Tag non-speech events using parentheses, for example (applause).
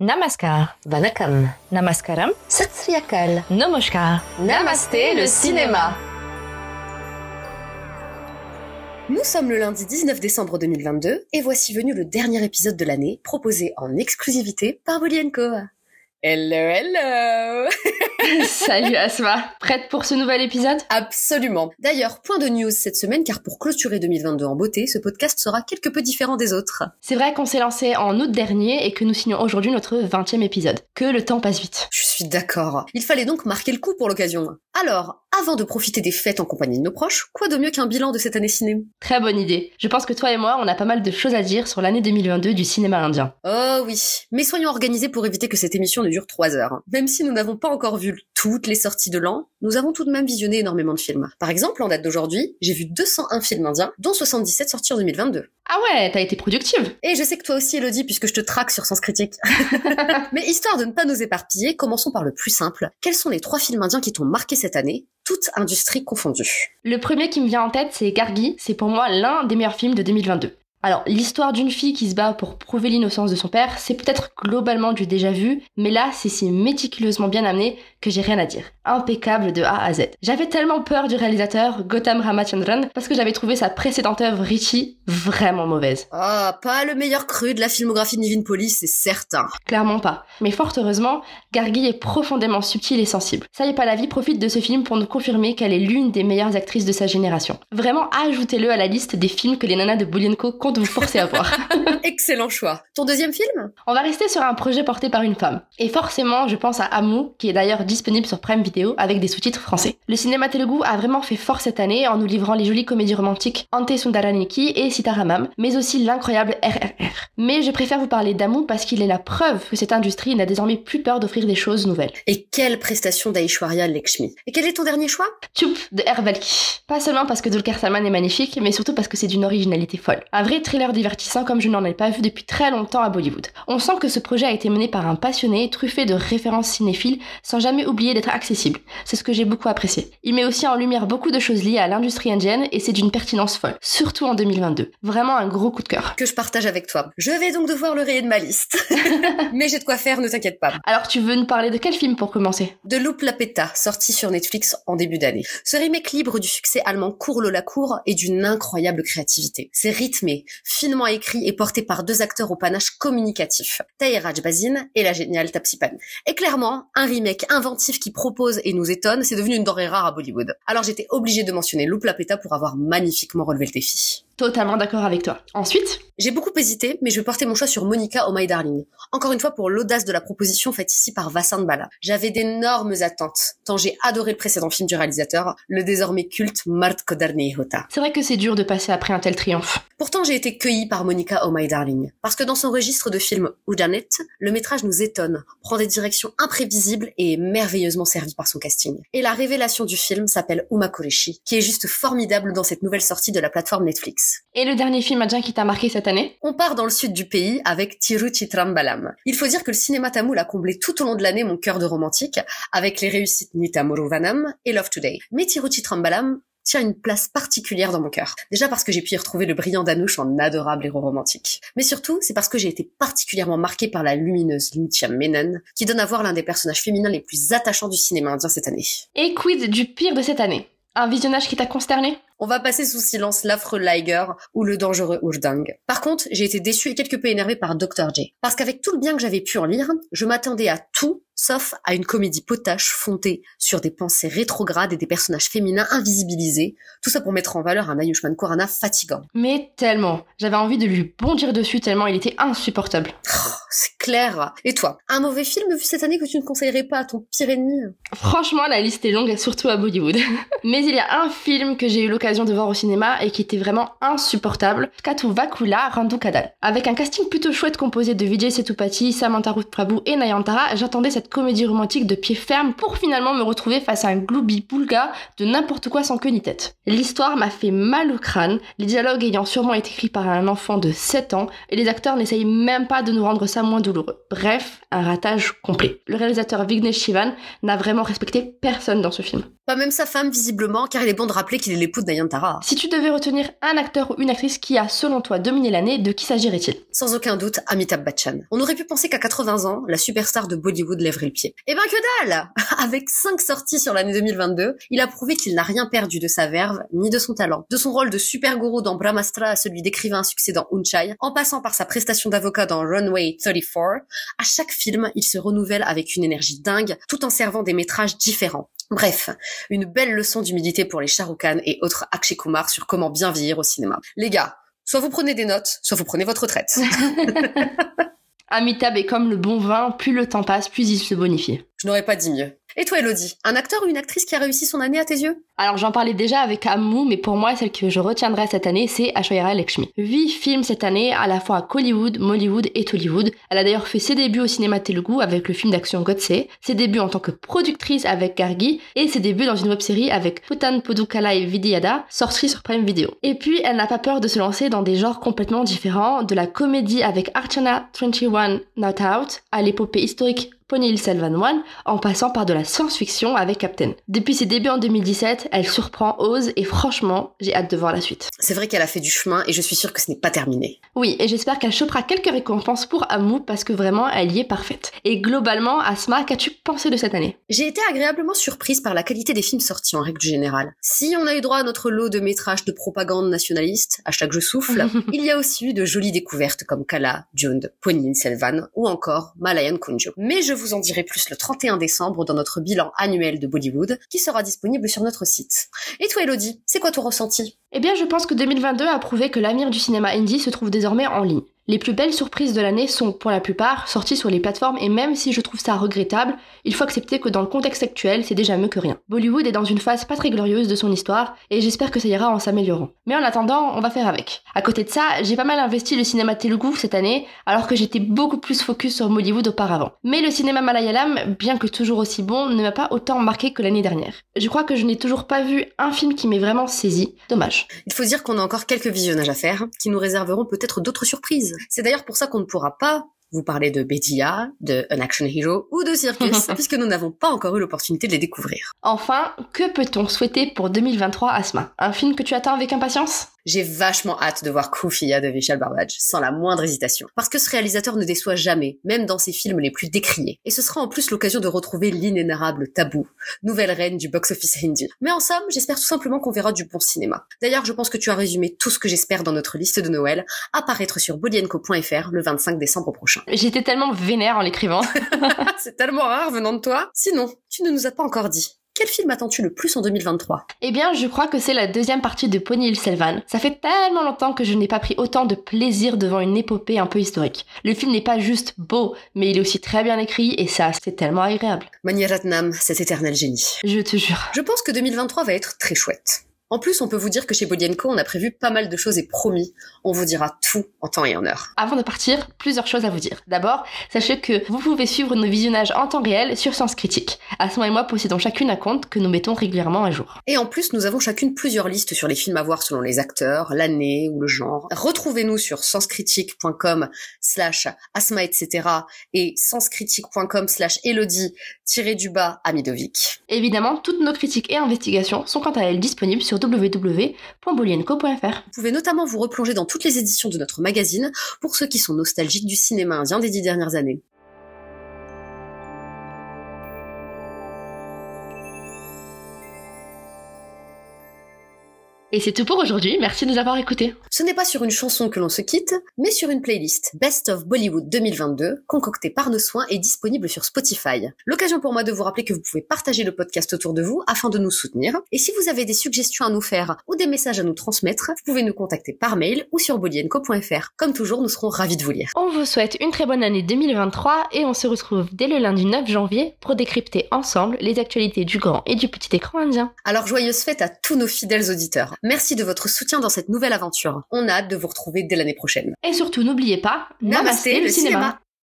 Namaskar, Vanakam, Namaskaram, Satsriyakal, Namaskar, Namasté le cinéma. Nous sommes le lundi 19 décembre 2022 et voici venu le dernier épisode de l'année proposé en exclusivité par Bolly Co. Hello, hello Salut Asma, prête pour ce nouvel épisode? Absolument. D'ailleurs, point de news cette semaine car pour clôturer 2022 en beauté, ce podcast sera quelque peu différent des autres. C'est vrai qu'on s'est lancé en août dernier et que nous signons aujourd'hui notre 20e épisode. Que le temps passe vite. Je suis d'accord. Il fallait donc marquer le coup pour l'occasion. Alors, avant de profiter des fêtes en compagnie de nos proches, quoi de mieux qu'un bilan de cette année ciné? Très bonne idée. Je pense que toi et moi, on a pas mal de choses à dire sur l'année 2022 du cinéma indien. Oh oui, mais soyons organisés pour éviter que cette émission ne dure 3 heures. Même si nous n'avons pas encore vu toutes les sorties de l'an, nous avons tout de même visionné énormément de films. Par exemple, en date d'aujourd'hui, j'ai vu 201 films indiens, dont 77 sortis en 2022. Ah ouais, t'as été productive Et je sais que toi aussi, Elodie, puisque je te traque sur Sens Critique. (laughs) Mais histoire de ne pas nous éparpiller, commençons par le plus simple. Quels sont les trois films indiens qui t'ont marqué cette année toute industrie confondue. Le premier qui me vient en tête, c'est Gargi. C'est pour moi l'un des meilleurs films de 2022. Alors, l'histoire d'une fille qui se bat pour prouver l'innocence de son père, c'est peut-être globalement du déjà vu, mais là, c'est si méticuleusement bien amené que j'ai rien à dire. Impeccable de A à Z. J'avais tellement peur du réalisateur Gautam Ramachandran parce que j'avais trouvé sa précédente œuvre Richie vraiment mauvaise. Ah, pas le meilleur cru de la filmographie de Nivin Police, c'est certain. Clairement pas. Mais fort heureusement, Gargi est profondément subtile et sensible. Ça y est pas la vie profite de ce film pour nous confirmer qu'elle est l'une des meilleures actrices de sa génération. Vraiment, ajoutez-le à la liste des films que les nanas de Boulienko comptent vous forcer à voir. (laughs) (laughs) Excellent choix. Ton deuxième film? On va rester sur un projet porté par une femme. Et forcément, je pense à Amu, qui est d'ailleurs disponible sur Prime Video avec des sous-titres français. Le cinéma telugu a vraiment fait fort cette année en nous livrant les jolies comédies romantiques Ante Sundaraniki et Sitaramam, mais aussi l'incroyable RRR. Mais je préfère vous parler d'Amu parce qu'il est la preuve que cette industrie n'a désormais plus peur d'offrir des choses nouvelles. Et quelle prestation d'Aishwarya Lakshmi. Et quel est ton dernier choix? Tchoup de Hervalki. Pas seulement parce que Dulkar Salman est magnifique, mais surtout parce que c'est d'une originalité folle. Un vrai thriller divertissant comme je n'en ai pas vu depuis très longtemps à Bollywood. On sent que ce projet a été mené par un passionné, truffé de références cinéphiles, sans jamais oublier d'être accessible. C'est ce que j'ai beaucoup apprécié. Il met aussi en lumière beaucoup de choses liées à l'industrie indienne et c'est d'une pertinence folle, surtout en 2022. Vraiment un gros coup de cœur. Que je partage avec toi. Je vais donc devoir le rayer de ma liste. (laughs) mais j'ai de quoi faire, ne t'inquiète pas. Alors tu veux nous parler de quel film pour commencer? De Loup Lapeta, sorti sur Netflix en début d'année. Ce remake libre du succès allemand Cours la cour est d'une incroyable créativité. C'est rythmé, finement écrit et porté par deux acteurs au panache communicatif, Tahiraj Bazin et la géniale Tapsi Pannu. Et clairement, un remake inventif qui propose et nous étonne, c'est devenu une denrée rare à Bollywood. Alors j'étais obligée de mentionner Loup Lapeta pour avoir magnifiquement relevé le défi. Totalement d'accord avec toi. Ensuite J'ai beaucoup hésité, mais je vais porter mon choix sur Monica Oh My Darling. Encore une fois pour l'audace de la proposition faite ici par Vasant Bala. J'avais d'énormes attentes, tant j'ai adoré le précédent film du réalisateur, le désormais culte Mart Kodarni Hota. C'est vrai que c'est dur de passer après un tel triomphe. Pourtant j'ai été cueillie par Monica Oh My Darling, parce que dans son registre de film Udanet, le métrage nous étonne, prend des directions imprévisibles et est merveilleusement servi par son casting. Et la révélation du film s'appelle Uma Koreshi, qui est juste formidable dans cette nouvelle sortie de la plateforme Netflix. Et le dernier film indien qui t'a marqué cette année? On part dans le sud du pays avec Tiruchitrambalam. Il faut dire que le cinéma tamoul a comblé tout au long de l'année mon cœur de romantique avec les réussites Nitamuruvanam et Love Today. Mais Tiruchitrambalam tient une place particulière dans mon cœur. Déjà parce que j'ai pu y retrouver le brillant Danush en adorable héros romantique. Mais surtout, c'est parce que j'ai été particulièrement marquée par la lumineuse Nitya Menon, qui donne à voir l'un des personnages féminins les plus attachants du cinéma indien cette année. Et quid du pire de cette année Un visionnage qui t'a consterné? On va passer sous silence l'affreux Liger ou le dangereux Urdang. Par contre, j'ai été déçue et quelque peu énervée par Dr. J. Parce qu'avec tout le bien que j'avais pu en lire, je m'attendais à tout sauf à une comédie potache fondée sur des pensées rétrogrades et des personnages féminins invisibilisés, tout ça pour mettre en valeur un Ayushman Khurrana fatigant. Mais tellement, j'avais envie de lui bondir dessus tellement il était insupportable. Clair. Et toi, un mauvais film vu cette année que tu ne conseillerais pas à ton pire ennemi? Franchement, la liste est longue, surtout à Bollywood. (laughs) Mais il y a un film que j'ai eu l'occasion de voir au cinéma et qui était vraiment insupportable, Katu Vakula Randu Kadal. Avec un casting plutôt chouette composé de Vijay Sethupathi, Samantha Ruth Prabhu et Nayantara, j'attendais cette comédie romantique de pied ferme pour finalement me retrouver face à un gloubi boulga de n'importe quoi sans queue ni tête. L'histoire m'a fait mal au crâne, les dialogues ayant sûrement été écrits par un enfant de 7 ans, et les acteurs n'essayent même pas de nous rendre ça moins douloureux. Bref, un ratage complet. Le réalisateur Vignesh Shivan n'a vraiment respecté personne dans ce film. Pas même sa femme, visiblement, car il est bon de rappeler qu'il est l'époux de Nayantara. Si tu devais retenir un acteur ou une actrice qui a, selon toi, dominé l'année, de qui s'agirait-il? Sans aucun doute, Amitabh Bachchan. On aurait pu penser qu'à 80 ans, la superstar de Bollywood lèverait le pied. Eh ben que dalle Avec 5 sorties sur l'année 2022, il a prouvé qu'il n'a rien perdu de sa verve, ni de son talent. De son rôle de super gourou dans Brahmastra à celui d'écrivain succès dans Unchai, en passant par sa prestation d'avocat dans Runway 34, à chaque film, il se renouvelle avec une énergie dingue, tout en servant des métrages différents. Bref, une belle leçon d'humilité pour les Shahrukh et autres Akshay Kumar sur comment bien vieillir au cinéma. Les gars, soit vous prenez des notes, soit vous prenez votre retraite. (laughs) Amitabh est comme le bon vin, plus le temps passe, plus il se bonifie. Je n'aurais pas dit mieux. Et toi, Elodie, un acteur ou une actrice qui a réussi son année à tes yeux? Alors j'en parlais déjà avec Amu, mais pour moi, celle que je retiendrai cette année, c'est Aishwarya Lakshmi. Huit films cette année, à la fois à Hollywood, Mollywood et Tollywood. Elle a d'ailleurs fait ses débuts au cinéma telugu avec le film d'action Godse, ses débuts en tant que productrice avec Gargi, et ses débuts dans une web-série avec Putan Pudukalai Vidiyada, sortie sur Prime Video. Et puis, elle n'a pas peur de se lancer dans des genres complètement différents, de la comédie avec Archana 21 Not Out, à l'épopée historique Pony Selvan One, en passant par de la science-fiction avec Captain. Depuis ses débuts en 2017, elle surprend, ose et franchement, j'ai hâte de voir la suite. C'est vrai qu'elle a fait du chemin et je suis sûre que ce n'est pas terminé. Oui, et j'espère qu'elle chopera quelques récompenses pour Amu parce que vraiment, elle y est parfaite. Et globalement, Asma, qu'as-tu pensé de cette année? J'ai été agréablement surprise par la qualité des films sortis en règle générale. Si on a eu droit à notre lot de métrages de propagande nationaliste, hashtag je souffle, (laughs) il y a aussi eu de jolies découvertes comme Kala, Jund, Ponyin Selvan ou encore Malayan Kunjo. Mais je vous en dirai plus le 31 décembre dans notre bilan annuel de Bollywood qui sera disponible sur notre site. Et toi Elodie, c'est quoi ton ressenti? Eh bien je pense que 2022 a prouvé que l'avenir du cinéma indie se trouve désormais en ligne. Les plus belles surprises de l'année sont, pour la plupart, sorties sur les plateformes et même si je trouve ça regrettable, il faut accepter que dans le contexte actuel, c'est déjà mieux que rien. Bollywood est dans une phase pas très glorieuse de son histoire et j'espère que ça ira en s'améliorant. Mais en attendant, on va faire avec. À côté de ça, j'ai pas mal investi le cinéma telugu cette année, alors que j'étais beaucoup plus focus sur Bollywood auparavant. Mais le cinéma malayalam, bien que toujours aussi bon, ne m'a pas autant marqué que l'année dernière. Je crois que je n'ai toujours pas vu un film qui m'ait vraiment saisi. Dommage. Il faut dire qu'on a encore quelques visionnages à faire, qui nous réserveront peut-être d'autres surprises. C'est d'ailleurs pour ça qu'on ne pourra pas vous parler de Bedia, de An Action Hero ou de Circus, (laughs) puisque nous n'avons pas encore eu l'opportunité de les découvrir. Enfin, que peut-on souhaiter pour 2023 Asma? Un film que tu attends avec impatience? J'ai vachement hâte de voir Kufia de Vishal Barbaj, sans la moindre hésitation. Parce que ce réalisateur ne déçoit jamais, même dans ses films les plus décriés. Et ce sera en plus l'occasion de retrouver l'inénarrable Tabou, nouvelle reine du box-office hindi. Mais en somme, j'espère tout simplement qu'on verra du bon cinéma. D'ailleurs, je pense que tu as résumé tout ce que j'espère dans notre liste de Noël, apparaître sur bolienco.fr le 25 décembre prochain. J'étais tellement vénère en l'écrivant. (laughs) C'est tellement rare venant de toi. Sinon, tu ne nous as pas encore dit. Quel film attends-tu le plus en 2023 Eh bien, je crois que c'est la deuxième partie de Pony Hill Selvan. Ça fait tellement longtemps que je n'ai pas pris autant de plaisir devant une épopée un peu historique. Le film n'est pas juste beau, mais il est aussi très bien écrit et ça, c'est tellement agréable. Maniratnam, cet éternel génie. Je te jure. Je pense que 2023 va être très chouette. En plus, on peut vous dire que chez Bodienko, on a prévu pas mal de choses et promis, on vous dira tout en temps et en heure. Avant de partir, plusieurs choses à vous dire. D'abord, sachez que vous pouvez suivre nos visionnages en temps réel sur Sens Critique. Asma et moi possédons chacune un compte que nous mettons régulièrement à jour. Et en plus, nous avons chacune plusieurs listes sur les films à voir selon les acteurs, l'année ou le genre. Retrouvez-nous sur senscritique.com slash asma etc. et senscritique.com slash elodie du bas Amidovic. Évidemment, toutes nos critiques et investigations sont quant à elles disponibles sur Vous pouvez notamment vous replonger dans toutes les éditions de notre magazine pour ceux qui sont nostalgiques du cinéma indien des dix dernières années. Et c'est tout pour aujourd'hui, merci de nous avoir écoutés. Ce n'est pas sur une chanson que l'on se quitte, mais sur une playlist Best of Bollywood 2022, concoctée par nos soins et disponible sur Spotify. L'occasion pour moi de vous rappeler que vous pouvez partager le podcast autour de vous afin de nous soutenir. Et si vous avez des suggestions à nous faire ou des messages à nous transmettre, vous pouvez nous contacter par mail ou sur bolienco.fr. Comme toujours, nous serons ravis de vous lire. On vous souhaite une très bonne année 2023 et on se retrouve dès le lundi 9 janvier pour décrypter ensemble les actualités du grand et du petit écran indien. Alors joyeuse fête à tous nos fidèles auditeurs. Merci de votre soutien dans cette nouvelle aventure. On a hâte de vous retrouver dès l'année prochaine. Et surtout, n'oubliez pas, Namasté, le cinéma.